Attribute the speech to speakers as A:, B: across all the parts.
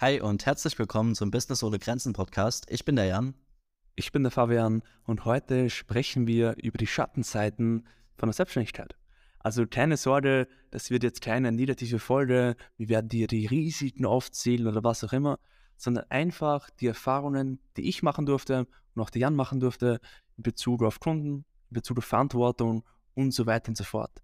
A: Hi und herzlich willkommen zum Business ohne Grenzen Podcast. Ich bin der Jan.
B: Ich bin der Fabian und heute sprechen wir über die Schattenseiten von der Selbstständigkeit. Also keine Sorge, das wird jetzt keine negative Folge, wir werden dir die Risiken aufzählen oder was auch immer, sondern einfach die Erfahrungen, die ich machen durfte und auch der Jan machen durfte in Bezug auf Kunden, in Bezug auf Verantwortung und so weiter und so fort.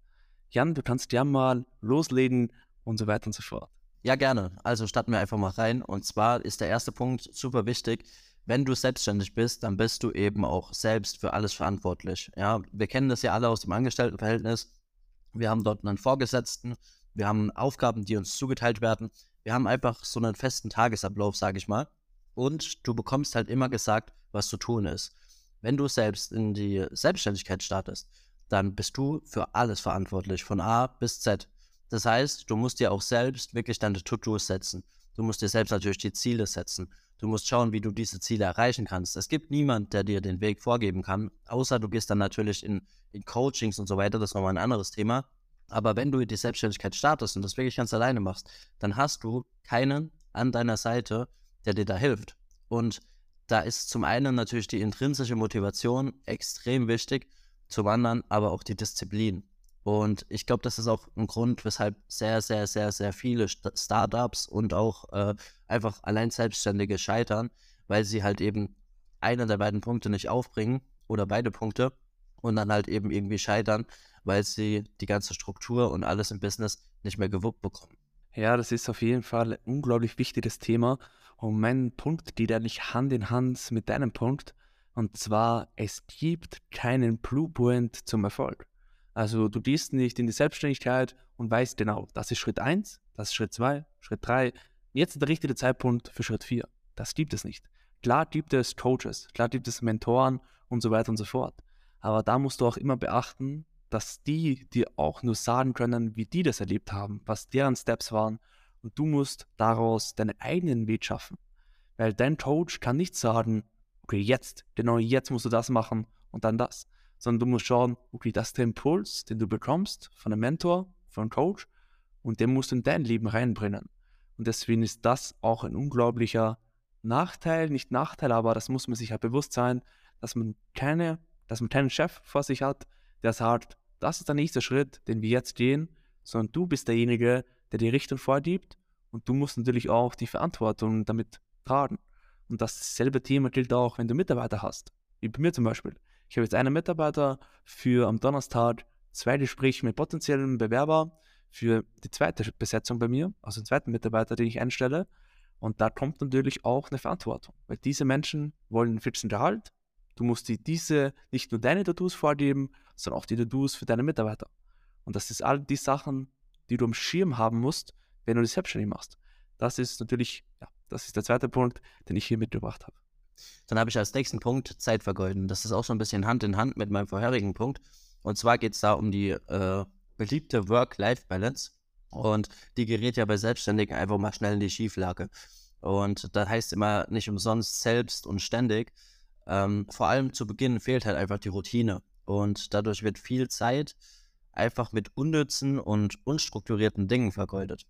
B: Jan, du kannst ja mal loslegen und so weiter und so fort.
A: Ja, gerne. Also starten wir einfach mal rein. Und zwar ist der erste Punkt super wichtig. Wenn du selbstständig bist, dann bist du eben auch selbst für alles verantwortlich. Ja, wir kennen das ja alle aus dem Angestelltenverhältnis. Wir haben dort einen Vorgesetzten, wir haben Aufgaben, die uns zugeteilt werden. Wir haben einfach so einen festen Tagesablauf, sage ich mal. Und du bekommst halt immer gesagt, was zu tun ist. Wenn du selbst in die Selbstständigkeit startest, dann bist du für alles verantwortlich, von A bis Z. Das heißt, du musst dir auch selbst wirklich deine To-Dos setzen. Du musst dir selbst natürlich die Ziele setzen. Du musst schauen, wie du diese Ziele erreichen kannst. Es gibt niemand, der dir den Weg vorgeben kann, außer du gehst dann natürlich in, in Coachings und so weiter. Das ist nochmal ein anderes Thema. Aber wenn du die Selbstständigkeit startest und das wirklich ganz alleine machst, dann hast du keinen an deiner Seite, der dir da hilft. Und da ist zum einen natürlich die intrinsische Motivation extrem wichtig, zum anderen aber auch die Disziplin. Und ich glaube, das ist auch ein Grund, weshalb sehr, sehr, sehr, sehr viele Startups und auch äh, einfach allein Selbstständige scheitern, weil sie halt eben einen der beiden Punkte nicht aufbringen oder beide Punkte und dann halt eben irgendwie scheitern, weil sie die ganze Struktur und alles im Business nicht mehr gewuppt bekommen.
B: Ja, das ist auf jeden Fall ein unglaublich wichtiges Thema. Und mein Punkt geht eigentlich Hand in Hand mit deinem Punkt. Und zwar, es gibt keinen Blueprint zum Erfolg. Also du gehst nicht in die Selbstständigkeit und weißt genau, das ist Schritt 1, das ist Schritt 2, Schritt 3. Jetzt ist der richtige Zeitpunkt für Schritt 4. Das gibt es nicht. Klar gibt es Coaches, klar gibt es Mentoren und so weiter und so fort. Aber da musst du auch immer beachten, dass die dir auch nur sagen können, wie die das erlebt haben, was deren Steps waren. Und du musst daraus deinen eigenen Weg schaffen. Weil dein Coach kann nicht sagen, okay, jetzt, genau jetzt musst du das machen und dann das sondern du musst schauen, okay, das ist der Impuls, den du bekommst von einem Mentor, von einem Coach und den musst du in dein Leben reinbringen. Und deswegen ist das auch ein unglaublicher Nachteil, nicht Nachteil, aber das muss man sich halt bewusst sein, dass man keine, dass man keinen Chef vor sich hat, der sagt, das ist der nächste Schritt, den wir jetzt gehen, sondern du bist derjenige, der die Richtung vorgibt und du musst natürlich auch die Verantwortung damit tragen. Und dasselbe Thema gilt auch, wenn du Mitarbeiter hast, wie bei mir zum Beispiel. Ich habe jetzt einen Mitarbeiter für am Donnerstag zwei Gespräche mit potenziellen Bewerbern für die zweite Besetzung bei mir, also den zweiten Mitarbeiter, den ich einstelle. Und da kommt natürlich auch eine Verantwortung, weil diese Menschen wollen einen fixen Gehalt. Du musst dir diese nicht nur deine Tattoos vorgeben, sondern auch die Tattoos für deine Mitarbeiter. Und das ist all die Sachen, die du am Schirm haben musst, wenn du dich selbstständig machst. Das ist natürlich, ja, das ist der zweite Punkt, den ich hier mitgebracht habe.
A: Dann habe ich als nächsten Punkt Zeit vergeuden. Das ist auch so ein bisschen Hand in Hand mit meinem vorherigen Punkt. Und zwar geht es da um die äh, beliebte Work-Life-Balance. Und die gerät ja bei Selbstständigen einfach mal schnell in die Schieflage. Und das heißt immer nicht umsonst selbst und ständig. Ähm, vor allem zu Beginn fehlt halt einfach die Routine. Und dadurch wird viel Zeit einfach mit unnützen und unstrukturierten Dingen vergeudet.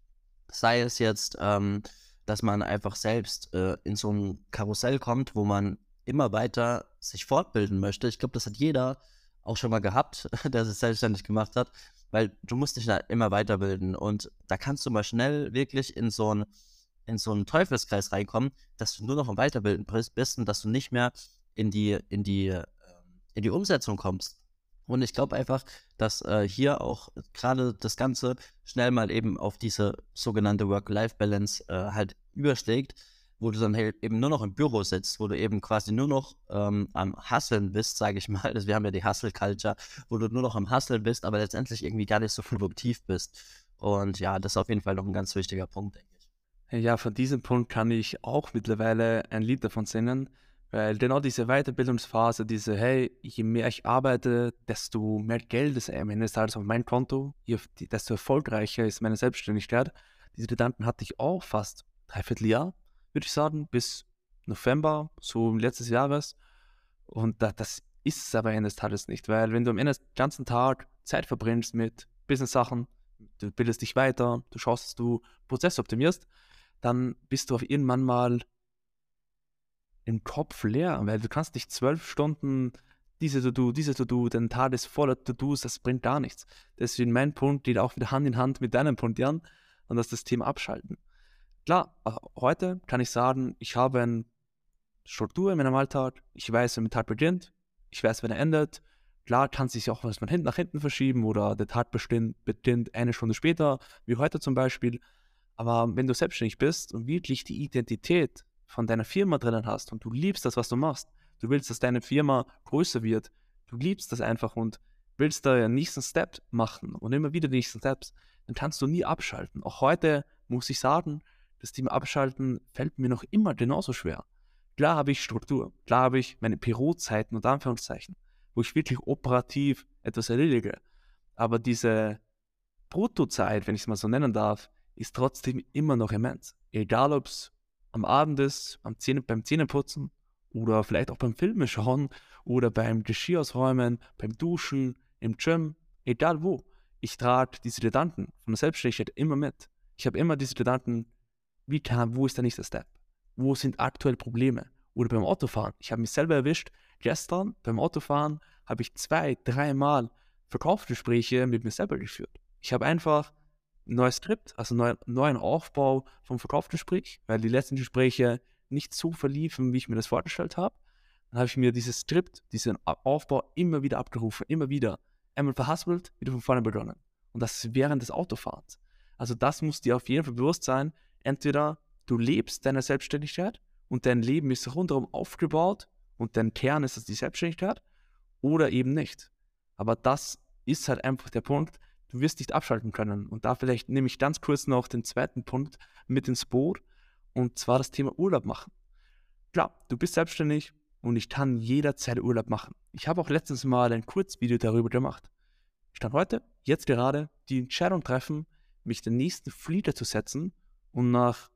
A: Sei es jetzt ähm, dass man einfach selbst äh, in so ein Karussell kommt, wo man immer weiter sich fortbilden möchte. Ich glaube, das hat jeder auch schon mal gehabt, der sich selbstständig gemacht hat, weil du musst dich da immer weiterbilden und da kannst du mal schnell wirklich in so ein in so einen Teufelskreis reinkommen, dass du nur noch im Weiterbilden bist und dass du nicht mehr in die in die ähm, in die Umsetzung kommst. Und ich glaube einfach, dass äh, hier auch gerade das Ganze schnell mal eben auf diese sogenannte Work-Life-Balance äh, halt überschlägt, wo du dann halt eben nur noch im Büro sitzt, wo du eben quasi nur noch ähm, am Hasseln bist, sage ich mal. wir haben ja die Hustle-Culture, wo du nur noch am Hasseln bist, aber letztendlich irgendwie gar nicht so produktiv bist. Und ja, das ist auf jeden Fall noch ein ganz wichtiger Punkt, denke ich.
B: Ja, von diesem Punkt kann ich auch mittlerweile ein Lied davon singen. Weil genau diese Weiterbildungsphase, diese, hey, je mehr ich arbeite, desto mehr Geld ist am Ende des Tages auf mein Konto, desto erfolgreicher ist meine Selbstständigkeit. Diese Gedanken hatte ich auch fast dreiviertel Jahr, würde ich sagen, bis November, so letztes Jahres. Und da, das ist es aber am Ende des Tages nicht, weil wenn du am Ende des ganzen Tag Zeit verbringst mit Business-Sachen, du bildest dich weiter, du schaust, dass du Prozesse optimierst, dann bist du auf irgendwann mal im Kopf leer, weil du kannst nicht zwölf Stunden diese To-Do, diese To-Do, den Tag ist voller To-Dos, das bringt gar nichts. Deswegen mein Punkt geht auch wieder Hand in Hand mit deinem Punkt, Jan, und das ist das Thema Abschalten. Klar, äh, heute kann ich sagen, ich habe eine Struktur in meinem Alltag, ich weiß, wenn mein Tag beginnt, ich weiß, wenn er endet. Klar kann sich auch was nach hinten verschieben oder der Tag beginnt eine Stunde später, wie heute zum Beispiel. Aber wenn du selbstständig bist und wirklich die Identität von deiner Firma drinnen hast und du liebst das, was du machst, du willst, dass deine Firma größer wird, du liebst das einfach und willst da den nächsten Step machen und immer wieder die nächsten Steps, dann kannst du nie abschalten. Auch heute muss ich sagen, das Thema Abschalten fällt mir noch immer genauso schwer. Klar habe ich Struktur, klar habe ich meine Bürozeiten und Anführungszeichen, wo ich wirklich operativ etwas erledige. Aber diese Bruttozeit, wenn ich es mal so nennen darf, ist trotzdem immer noch immens. Egal ob es am Abend ist, am Zähne, beim Zähneputzen oder vielleicht auch beim Filme schauen oder beim Geschirr ausräumen, beim Duschen, im Gym, egal wo. Ich trage diese Gedanken von der Selbstständigkeit immer mit. Ich habe immer diese Gedanken, wie kann, wo ist der nächste Step? Wo sind aktuell Probleme? Oder beim Autofahren. Ich habe mich selber erwischt. Gestern beim Autofahren habe ich zwei, dreimal Verkaufsgespräche mit mir selber geführt. Ich habe einfach ein neues Skript, also einen neuen Aufbau vom Verkaufsgespräch, weil die letzten Gespräche nicht so verliefen, wie ich mir das vorgestellt habe. Dann habe ich mir dieses Skript, diesen Aufbau immer wieder abgerufen, immer wieder. Einmal verhaspelt, wieder von vorne begonnen. Und das während des Autofahrens. Also das muss dir auf jeden Fall bewusst sein. Entweder du lebst deine Selbstständigkeit und dein Leben ist rundherum aufgebaut und dein Kern ist es die Selbstständigkeit oder eben nicht. Aber das ist halt einfach der Punkt, du wirst nicht abschalten können. Und da vielleicht nehme ich ganz kurz noch den zweiten Punkt mit ins Boot und zwar das Thema Urlaub machen. Klar, du bist selbstständig und ich kann jederzeit Urlaub machen. Ich habe auch letztens mal ein Kurzvideo darüber gemacht. Ich kann heute, jetzt gerade, die Entscheidung treffen, mich den nächsten Flieger zu setzen und nach,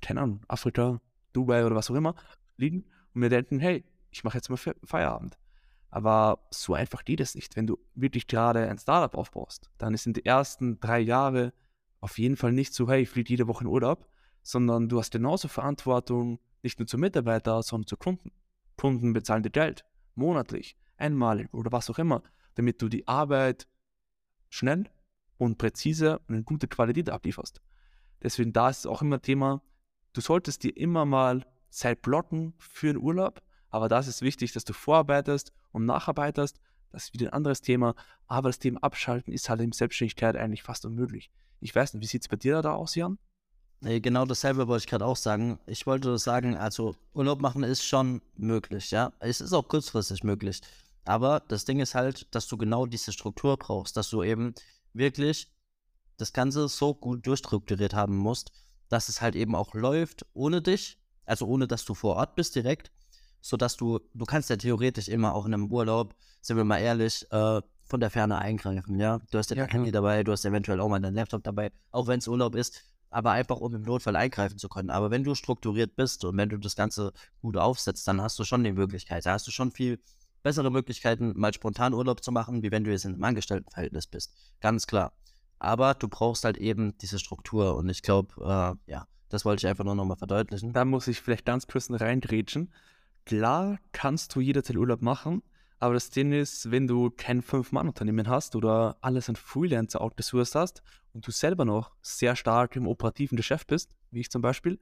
B: keine Ahnung, Afrika, Dubai oder was auch immer, fliegen und mir denken, hey, ich mache jetzt mal Feierabend. Aber so einfach geht es nicht. Wenn du wirklich gerade ein Startup aufbaust, dann ist in den ersten drei Jahren auf jeden Fall nicht so, hey, ich fliege jede Woche in Urlaub, sondern du hast genauso Verantwortung, nicht nur zu Mitarbeiter, sondern zu Kunden. Kunden bezahlen dir Geld, monatlich, einmalig oder was auch immer, damit du die Arbeit schnell und präzise und in gute Qualität ablieferst. Deswegen da ist es auch immer Thema, du solltest dir immer mal Zeit blocken für den Urlaub, aber das ist wichtig, dass du vorarbeitest und nacharbeitest. Das ist wieder ein anderes Thema. Aber das Thema Abschalten ist halt in Selbstständigkeit eigentlich fast unmöglich. Ich weiß nicht, wie sieht es bei dir da aus, Jan?
A: Genau dasselbe wollte ich gerade auch sagen. Ich wollte sagen, also Urlaub machen ist schon möglich, ja. Es ist auch kurzfristig möglich. Aber das Ding ist halt, dass du genau diese Struktur brauchst, dass du eben wirklich das Ganze so gut durchstrukturiert haben musst, dass es halt eben auch läuft ohne dich, also ohne dass du vor Ort bist direkt, sodass du, du kannst ja theoretisch immer auch in einem Urlaub, sind wir mal ehrlich, äh, von der Ferne eingreifen, ja. Du hast ja dein Handy dabei, du hast eventuell auch mal deinen Laptop dabei, auch wenn es Urlaub ist, aber einfach um im Notfall eingreifen zu können. Aber wenn du strukturiert bist und wenn du das Ganze gut aufsetzt, dann hast du schon die Möglichkeit, da hast du schon viel bessere Möglichkeiten, mal spontan Urlaub zu machen, wie wenn du jetzt in einem Angestelltenverhältnis bist. Ganz klar. Aber du brauchst halt eben diese Struktur und ich glaube, äh, ja, das wollte ich einfach nur nochmal verdeutlichen.
B: Da muss ich vielleicht ganz kurz reingrätschen. Klar kannst du jederzeit Urlaub machen, aber das Ding ist, wenn du kein Fünf-Mann-Unternehmen hast oder alles an Freelancer outgesourced hast und du selber noch sehr stark im operativen Geschäft bist, wie ich zum Beispiel,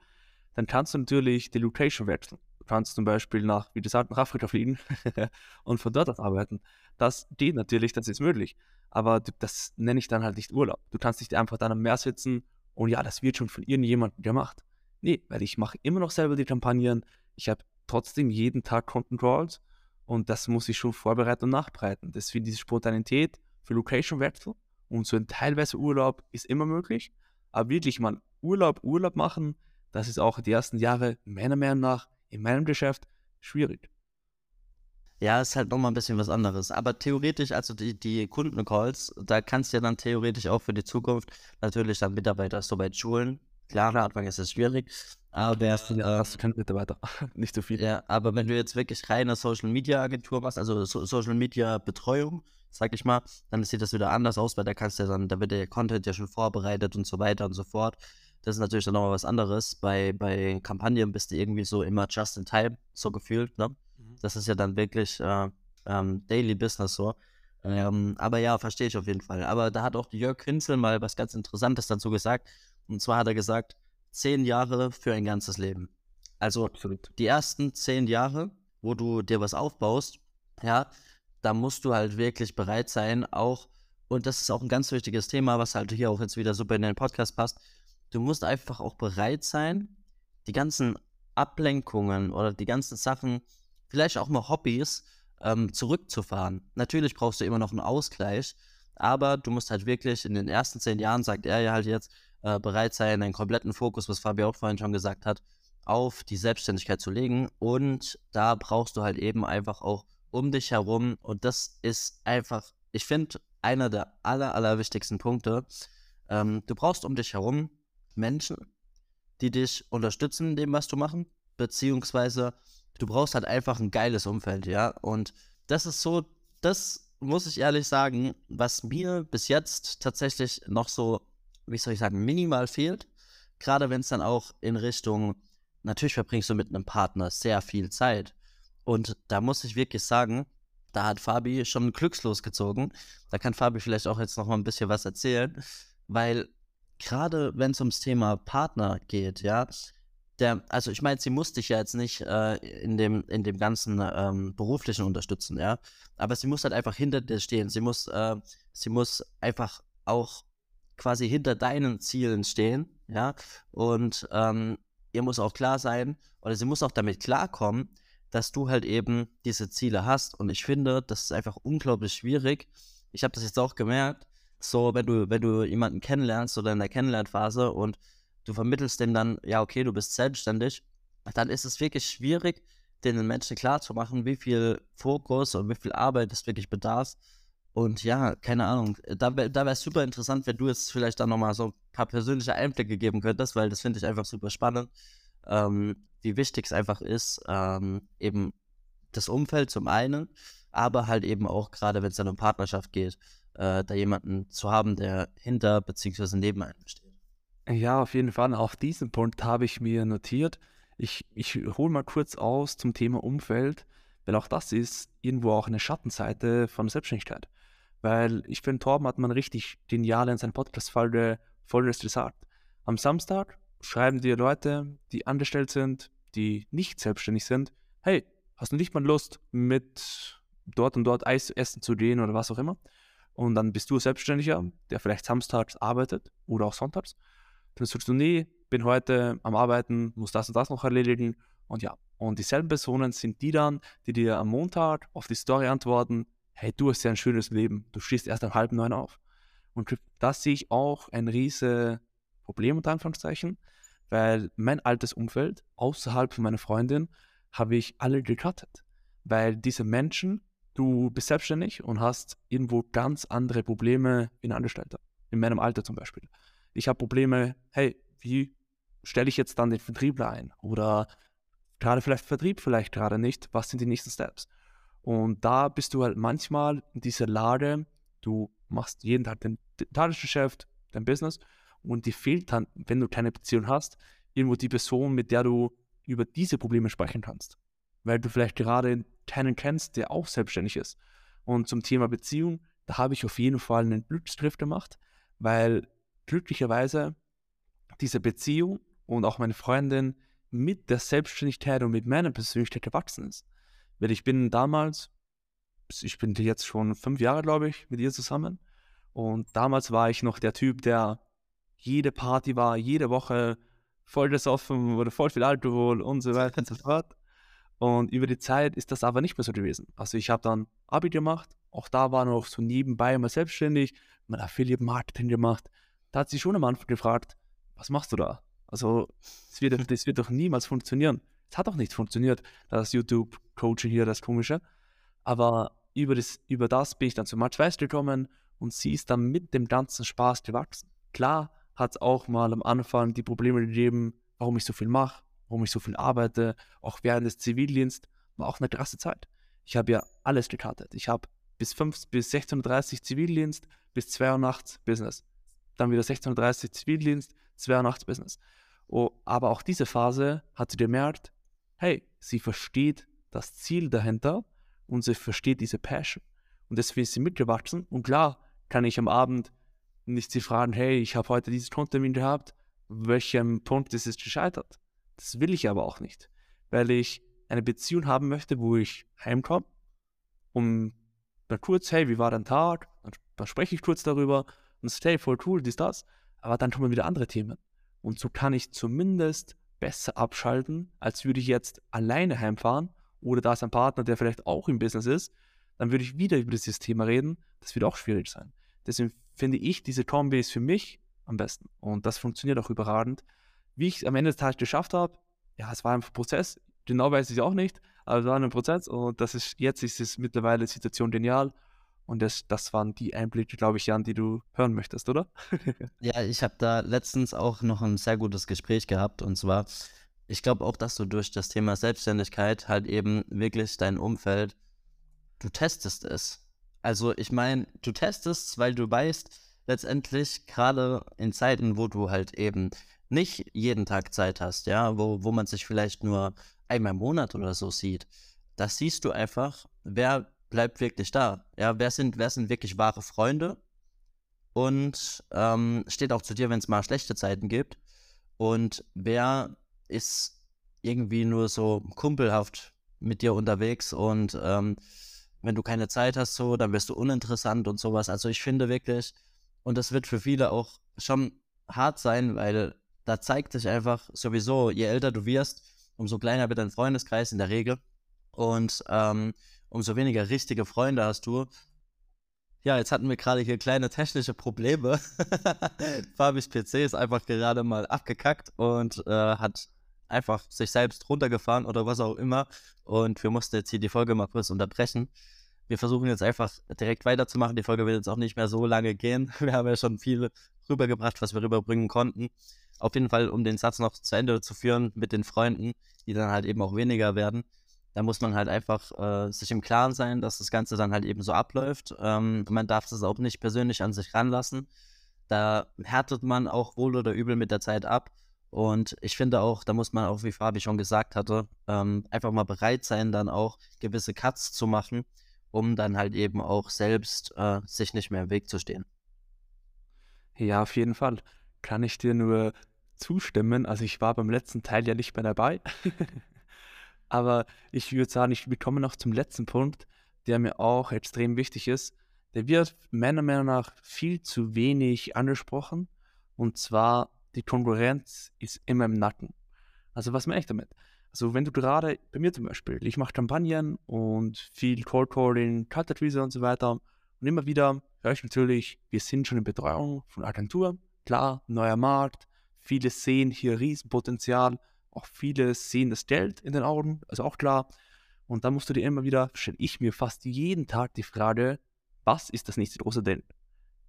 B: dann kannst du natürlich die Location wechseln. Du kannst zum Beispiel nach, wie gesagt, nach Afrika fliegen und von dort aus arbeiten. Das geht natürlich, das ist möglich. Aber das nenne ich dann halt nicht Urlaub. Du kannst nicht einfach dann am Meer sitzen und ja, das wird schon von irgendjemandem gemacht. Nee, weil ich mache immer noch selber die Kampagnen. Ich habe trotzdem jeden Tag Content Calls und das muss ich schon vorbereiten und nachbereiten. Deswegen diese Spontanität für Location-Wechsel und so ein teilweise Urlaub ist immer möglich. Aber wirklich mal Urlaub, Urlaub machen, das ist auch die ersten Jahre meiner Meinung nach in meinem Geschäft schwierig.
A: Ja, ist halt nochmal ein bisschen was anderes. Aber theoretisch, also die, die Kundencalls, da kannst du ja dann theoretisch auch für die Zukunft natürlich dann Mitarbeiter so bei Schulen. Klar, am Anfang ist es schwierig, aber
B: ja, äh, hast du keine Mitarbeiter, nicht so viel.
A: Ja, aber wenn du jetzt wirklich reine Social Media Agentur machst, also so Social Media Betreuung, sag ich mal, dann sieht das wieder anders aus, weil da kannst du ja dann, da wird der Content ja schon vorbereitet und so weiter und so fort. Das ist natürlich dann nochmal was anderes. Bei, bei Kampagnen bist du irgendwie so immer just in time, so gefühlt. Ne? Mhm. Das ist ja dann wirklich äh, ähm, Daily Business so. Ähm, aber ja, verstehe ich auf jeden Fall. Aber da hat auch Jörg Hinzel mal was ganz Interessantes dazu gesagt. Und zwar hat er gesagt, zehn Jahre für ein ganzes Leben. Also Absolut. die ersten zehn Jahre, wo du dir was aufbaust, ja, da musst du halt wirklich bereit sein, auch, und das ist auch ein ganz wichtiges Thema, was halt hier auch jetzt wieder super in den Podcast passt, du musst einfach auch bereit sein, die ganzen Ablenkungen oder die ganzen Sachen, vielleicht auch mal Hobbys, ähm, zurückzufahren. Natürlich brauchst du immer noch einen Ausgleich, aber du musst halt wirklich in den ersten zehn Jahren, sagt er ja halt jetzt, äh, bereit sein, einen kompletten Fokus, was Fabi auch vorhin schon gesagt hat, auf die Selbstständigkeit zu legen. Und da brauchst du halt eben einfach auch um dich herum. Und das ist einfach, ich finde, einer der aller, aller wichtigsten Punkte. Ähm, du brauchst um dich herum Menschen, die dich unterstützen in dem, was du machen, beziehungsweise du brauchst halt einfach ein geiles Umfeld, ja. Und das ist so, das muss ich ehrlich sagen, was mir bis jetzt tatsächlich noch so, wie soll ich sagen, minimal fehlt. Gerade wenn es dann auch in Richtung, natürlich verbringst du mit einem Partner sehr viel Zeit. Und da muss ich wirklich sagen, da hat Fabi schon glückslos gezogen. Da kann Fabi vielleicht auch jetzt noch mal ein bisschen was erzählen, weil gerade wenn es ums Thema Partner geht, ja, der, also ich meine, sie muss dich ja jetzt nicht äh, in, dem, in dem ganzen ähm, beruflichen unterstützen, ja. Aber sie muss halt einfach hinter dir stehen. Sie muss, äh, sie muss einfach auch quasi hinter deinen Zielen stehen, ja. Und ähm, ihr muss auch klar sein, oder sie muss auch damit klarkommen, dass du halt eben diese Ziele hast. Und ich finde, das ist einfach unglaublich schwierig. Ich habe das jetzt auch gemerkt, so wenn du, wenn du jemanden kennenlernst oder in der Kennenlernphase und du vermittelst dem dann, ja, okay, du bist selbstständig, dann ist es wirklich schwierig, den Menschen klarzumachen, wie viel Fokus und wie viel Arbeit es wirklich bedarf. Und ja, keine Ahnung, da, da wäre es super interessant, wenn du jetzt vielleicht dann nochmal so ein paar persönliche Einblicke geben könntest, weil das finde ich einfach super spannend, ähm, wie wichtig es einfach ist, ähm, eben das Umfeld zum einen, aber halt eben auch gerade, wenn es dann um Partnerschaft geht, äh, da jemanden zu haben, der hinter bzw. neben einem steht.
B: Ja, auf jeden Fall. Auch diesen Punkt habe ich mir notiert. Ich, ich hole mal kurz aus zum Thema Umfeld, weil auch das ist irgendwo auch eine Schattenseite von Selbstständigkeit. Weil ich finde, Torben hat man richtig genial in seinem Podcast-Folge Folgendes gesagt. Am Samstag schreiben dir Leute, die angestellt sind, die nicht selbstständig sind, hey, hast du nicht mal Lust, mit dort und dort Eis essen zu gehen oder was auch immer? Und dann bist du Selbstständiger, der vielleicht samstags arbeitet oder auch sonntags dann sagst du, nee, bin heute am Arbeiten, muss das und das noch erledigen. Und ja, und dieselben Personen sind die dann, die dir am Montag auf die Story antworten, hey, du hast ja ein schönes Leben, du stehst erst um halb neun auf. Und das sehe ich auch ein riese Problem unter Anführungszeichen, weil mein altes Umfeld, außerhalb von meiner Freundin, habe ich alle gecuttet. Weil diese Menschen, du bist selbstständig und hast irgendwo ganz andere Probleme ein Angestellter. In meinem Alter zum Beispiel ich habe Probleme, hey, wie stelle ich jetzt dann den Vertriebler ein? Oder gerade vielleicht Vertrieb vielleicht gerade nicht, was sind die nächsten Steps? Und da bist du halt manchmal in dieser Lage, du machst jeden Tag dein Tagesgeschäft, dein Business und dir fehlt dann, wenn du keine Beziehung hast, irgendwo die Person, mit der du über diese Probleme sprechen kannst. Weil du vielleicht gerade keinen kennst, der auch selbstständig ist. Und zum Thema Beziehung, da habe ich auf jeden Fall einen Glücksgriff gemacht, weil glücklicherweise diese Beziehung und auch meine Freundin mit der Selbstständigkeit und mit meiner Persönlichkeit gewachsen ist. Weil ich bin damals, ich bin jetzt schon fünf Jahre, glaube ich, mit ihr zusammen. Und damals war ich noch der Typ, der jede Party war, jede Woche voll offen oder voll viel Alkohol und so weiter und so fort. Und über die Zeit ist das aber nicht mehr so gewesen. Also ich habe dann Abi gemacht, auch da war noch so nebenbei mal selbstständig, mein Affiliate Marketing gemacht, da hat sie schon am Anfang gefragt, was machst du da? Also, das wird, das wird doch niemals funktionieren. Es hat auch nicht funktioniert, das YouTube-Coaching hier, das Komische. Aber über das, über das bin ich dann zu Match Weiß gekommen und sie ist dann mit dem ganzen Spaß gewachsen. Klar hat es auch mal am Anfang die Probleme gegeben, warum ich so viel mache, warum ich so viel arbeite, auch während des Zivildienstes, war auch eine krasse Zeit. Ich habe ja alles gekartet. Ich habe bis 5 bis 16.30 Uhr Zivildienst, bis 2 Uhr nachts Business dann wieder 16.30 Uhr Zivildienst, 2 business Oh, aber auch diese Phase hat sie gemerkt, hey, sie versteht das Ziel dahinter und sie versteht diese Passion. Und deswegen ist sie mitgewachsen. Und klar kann ich am Abend nicht sie fragen, hey, ich habe heute diesen Tontermin gehabt, welchem Punkt ist es gescheitert? Das will ich aber auch nicht, weil ich eine Beziehung haben möchte, wo ich heimkomme und dann kurz, hey, wie war dein Tag? Dann, dann spreche ich kurz darüber und sage, hey, voll cool, dies, das. Aber dann kommen wieder andere Themen. Und so kann ich zumindest besser abschalten, als würde ich jetzt alleine heimfahren oder da ist ein Partner, der vielleicht auch im Business ist, dann würde ich wieder über dieses Thema reden. Das wird auch schwierig sein. Deswegen finde ich, diese Kombi für mich am besten. Und das funktioniert auch überragend. Wie ich es am Ende des Tages geschafft habe, ja, es war ein Prozess. Genau weiß ich auch nicht, aber es war ein Prozess. Und das ist, jetzt ist es mittlerweile Situation genial. Und das, das waren die Einblicke, glaube ich, Jan, die du hören möchtest, oder?
A: ja, ich habe da letztens auch noch ein sehr gutes Gespräch gehabt. Und zwar, ich glaube auch, dass du durch das Thema Selbstständigkeit halt eben wirklich dein Umfeld, du testest es. Also ich meine, du testest, weil du weißt, letztendlich gerade in Zeiten, wo du halt eben nicht jeden Tag Zeit hast, ja, wo, wo man sich vielleicht nur einmal im Monat oder so sieht, da siehst du einfach, wer bleibt wirklich da. Ja, wer sind, wer sind wirklich wahre Freunde und ähm, steht auch zu dir, wenn es mal schlechte Zeiten gibt. Und wer ist irgendwie nur so kumpelhaft mit dir unterwegs und ähm, wenn du keine Zeit hast, so, dann wirst du uninteressant und sowas. Also ich finde wirklich, und das wird für viele auch schon hart sein, weil da zeigt sich einfach sowieso, je älter du wirst, umso kleiner wird dein Freundeskreis in der Regel. Und ähm, umso weniger richtige Freunde hast du. Ja, jetzt hatten wir gerade hier kleine technische Probleme. Fabis PC ist einfach gerade mal abgekackt und äh, hat einfach sich selbst runtergefahren oder was auch immer. Und wir mussten jetzt hier die Folge mal kurz unterbrechen. Wir versuchen jetzt einfach direkt weiterzumachen. Die Folge wird jetzt auch nicht mehr so lange gehen. Wir haben ja schon viel rübergebracht, was wir rüberbringen konnten. Auf jeden Fall, um den Satz noch zu Ende zu führen mit den Freunden, die dann halt eben auch weniger werden. Da muss man halt einfach äh, sich im Klaren sein, dass das Ganze dann halt eben so abläuft. Ähm, man darf das auch nicht persönlich an sich ranlassen. Da härtet man auch wohl oder übel mit der Zeit ab. Und ich finde auch, da muss man auch, wie Fabi schon gesagt hatte, ähm, einfach mal bereit sein, dann auch gewisse Cuts zu machen, um dann halt eben auch selbst äh, sich nicht mehr im Weg zu stehen.
B: Ja, auf jeden Fall. Kann ich dir nur zustimmen. Also ich war beim letzten Teil ja nicht mehr dabei. Aber ich würde sagen, ich, wir kommen noch zum letzten Punkt, der mir auch extrem wichtig ist. Der wird meiner Meinung nach viel zu wenig angesprochen. Und zwar die Konkurrenz ist immer im Nacken. Also was meine ich damit? Also wenn du gerade, bei mir zum Beispiel, ich mache Kampagnen und viel Cold Calling, Kaltakquise und so weiter und immer wieder höre ich natürlich, wir sind schon in Betreuung von Agenturen, klar, neuer Markt, viele sehen hier Riesenpotenzial, auch viele sehen das Geld in den Augen, also auch klar. Und dann musst du dir immer wieder, stelle ich mir fast jeden Tag die Frage, was ist das nächste große Ding?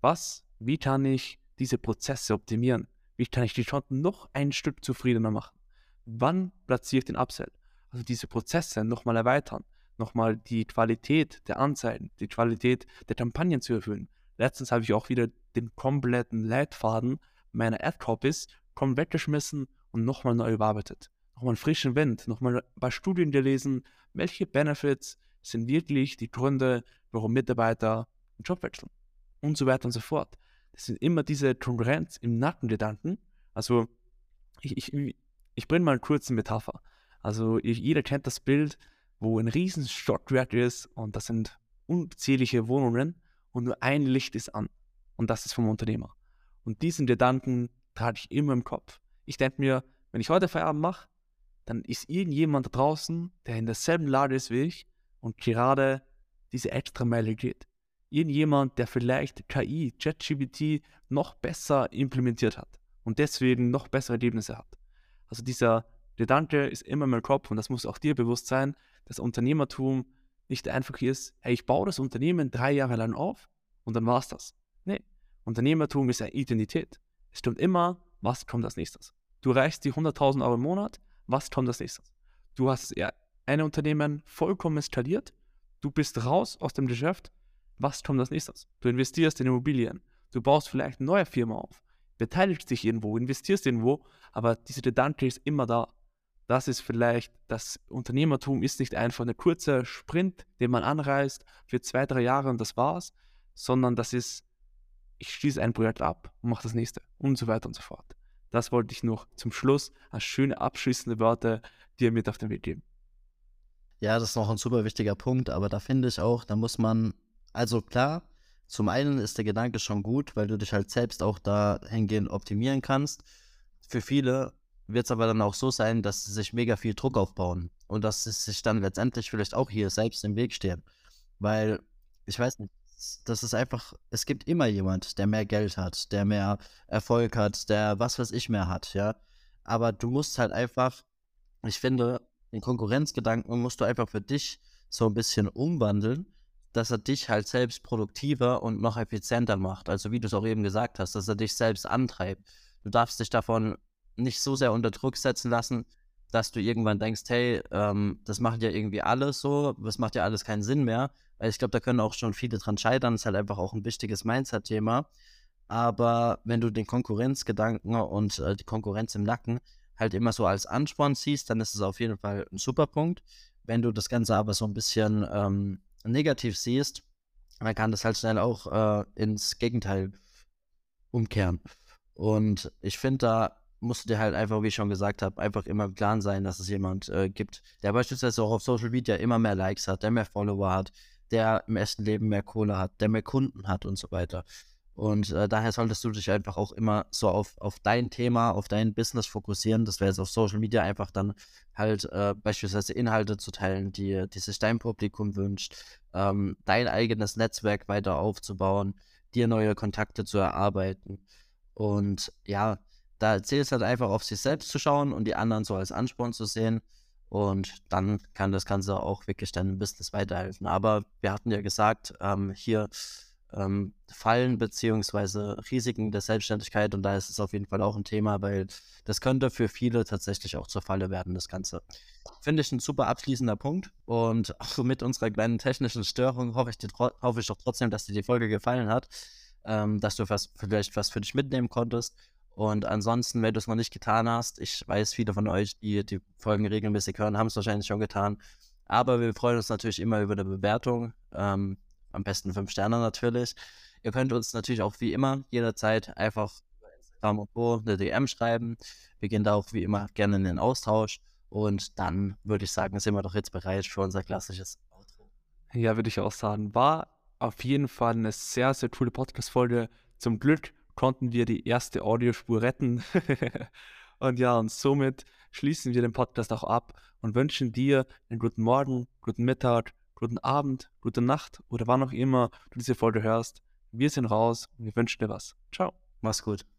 B: Was, wie kann ich diese Prozesse optimieren? Wie kann ich die Chancen noch ein Stück zufriedener machen? Wann platziere ich den Upsell? Also diese Prozesse nochmal erweitern, nochmal die Qualität der Anzeigen, die Qualität der Kampagnen zu erhöhen. Letztens habe ich auch wieder den kompletten Leitfaden meiner Ad-Copies komplett weggeschmissen und nochmal neu überarbeitet. Nochmal einen frischen Wind, nochmal ein paar Studien gelesen, welche Benefits sind wirklich die Gründe, warum Mitarbeiter einen Job wechseln und so weiter und so fort. Das sind immer diese Konkurrenz im Nackengedanken. Also, ich, ich, ich bringe mal eine kurze Metapher. Also, ich, jeder kennt das Bild, wo ein riesen Stockwerk ist und das sind unzählige Wohnungen und nur ein Licht ist an. Und das ist vom Unternehmer. Und diesen Gedanken trage ich immer im Kopf. Ich denke mir, wenn ich heute Feierabend mache, dann ist irgendjemand da draußen, der in derselben Lage ist wie ich und gerade diese extra Meile geht irgendjemand, der vielleicht KI, ChatGPT noch besser implementiert hat und deswegen noch bessere Ergebnisse hat. Also dieser Gedanke ist immer meinem Kopf und das muss auch dir bewusst sein, dass Unternehmertum nicht einfach ist, hey, ich baue das Unternehmen drei Jahre lang auf und dann war es das. Nee, Unternehmertum ist eine Identität. Es stimmt immer, was kommt als nächstes. Du reichst die 100.000 Euro im Monat, was kommt als nächstes? Du hast ein Unternehmen vollkommen skaliert, du bist raus aus dem Geschäft was kommt als nächstes? Du investierst in Immobilien. Du baust vielleicht eine neue Firma auf. beteiligst dich irgendwo, investierst irgendwo, aber dieser Gedanke ist immer da. Das ist vielleicht, das Unternehmertum ist nicht einfach ein kurzer Sprint, den man anreist für zwei, drei Jahre und das war's, sondern das ist, ich schließe ein Projekt ab und mache das nächste und so weiter und so fort. Das wollte ich noch zum Schluss als schöne abschließende Worte dir mit auf den Weg geben.
A: Ja, das ist noch ein super wichtiger Punkt, aber da finde ich auch, da muss man, also klar, zum einen ist der Gedanke schon gut, weil du dich halt selbst auch dahingehend optimieren kannst. Für viele wird es aber dann auch so sein, dass sie sich mega viel Druck aufbauen und dass sie sich dann letztendlich vielleicht auch hier selbst im Weg stehen. Weil, ich weiß nicht, das ist einfach, es gibt immer jemand, der mehr Geld hat, der mehr Erfolg hat, der was weiß ich mehr hat, ja. Aber du musst halt einfach, ich finde, den Konkurrenzgedanken musst du einfach für dich so ein bisschen umwandeln, dass er dich halt selbst produktiver und noch effizienter macht. Also wie du es auch eben gesagt hast, dass er dich selbst antreibt. Du darfst dich davon nicht so sehr unter Druck setzen lassen, dass du irgendwann denkst, hey, ähm, das macht ja irgendwie alles so, das macht ja alles keinen Sinn mehr. Weil ich glaube, da können auch schon viele dran scheitern. Das ist halt einfach auch ein wichtiges Mindset-Thema. Aber wenn du den Konkurrenzgedanken und äh, die Konkurrenz im Nacken halt immer so als Ansporn siehst, dann ist es auf jeden Fall ein super Punkt. Wenn du das Ganze aber so ein bisschen ähm, negativ siehst, dann kann das halt schnell auch äh, ins Gegenteil umkehren. Und ich finde, da musst du dir halt einfach, wie ich schon gesagt habe, einfach immer im Klaren sein, dass es jemand äh, gibt, der beispielsweise auch auf Social Media immer mehr Likes hat, der mehr Follower hat, der im echten Leben mehr Kohle hat, der mehr Kunden hat und so weiter. Und äh, daher solltest du dich einfach auch immer so auf, auf dein Thema, auf dein Business fokussieren. Das wäre jetzt auf Social Media einfach dann halt äh, beispielsweise Inhalte zu teilen, die, die sich dein Publikum wünscht, ähm, dein eigenes Netzwerk weiter aufzubauen, dir neue Kontakte zu erarbeiten. Und ja, da zählt es halt einfach auf sich selbst zu schauen und die anderen so als Ansporn zu sehen. Und dann kann das Ganze auch wirklich deinem Business weiterhelfen. Aber wir hatten ja gesagt, ähm, hier ähm, Fallen beziehungsweise Risiken der Selbstständigkeit und da ist es auf jeden Fall auch ein Thema, weil das könnte für viele tatsächlich auch zur Falle werden, das Ganze. Finde ich ein super abschließender Punkt und auch mit unserer kleinen technischen Störung hoffe ich, dir, hoffe ich doch trotzdem, dass dir die Folge gefallen hat, ähm, dass du was, vielleicht was für dich mitnehmen konntest und ansonsten, wenn du es noch nicht getan hast, ich weiß, viele von euch, die die Folgen regelmäßig hören, haben es wahrscheinlich schon getan, aber wir freuen uns natürlich immer über eine Bewertung. Ähm, am besten fünf Sterne natürlich. Ihr könnt uns natürlich auch wie immer jederzeit einfach über Instagram und Co. eine DM schreiben. Wir gehen da auch wie immer gerne in den Austausch. Und dann würde ich sagen, sind wir doch jetzt bereit für unser klassisches Outro.
B: Ja, würde ich auch sagen. War auf jeden Fall eine sehr, sehr coole Podcast-Folge. Zum Glück konnten wir die erste Audiospur retten. und ja, und somit schließen wir den Podcast auch ab und wünschen dir einen guten Morgen, guten Mittag, guten Abend, gute Nacht oder wann auch immer du diese Folge hörst. Wir sind raus und wir wünschen dir was. Ciao.
A: Mach's gut.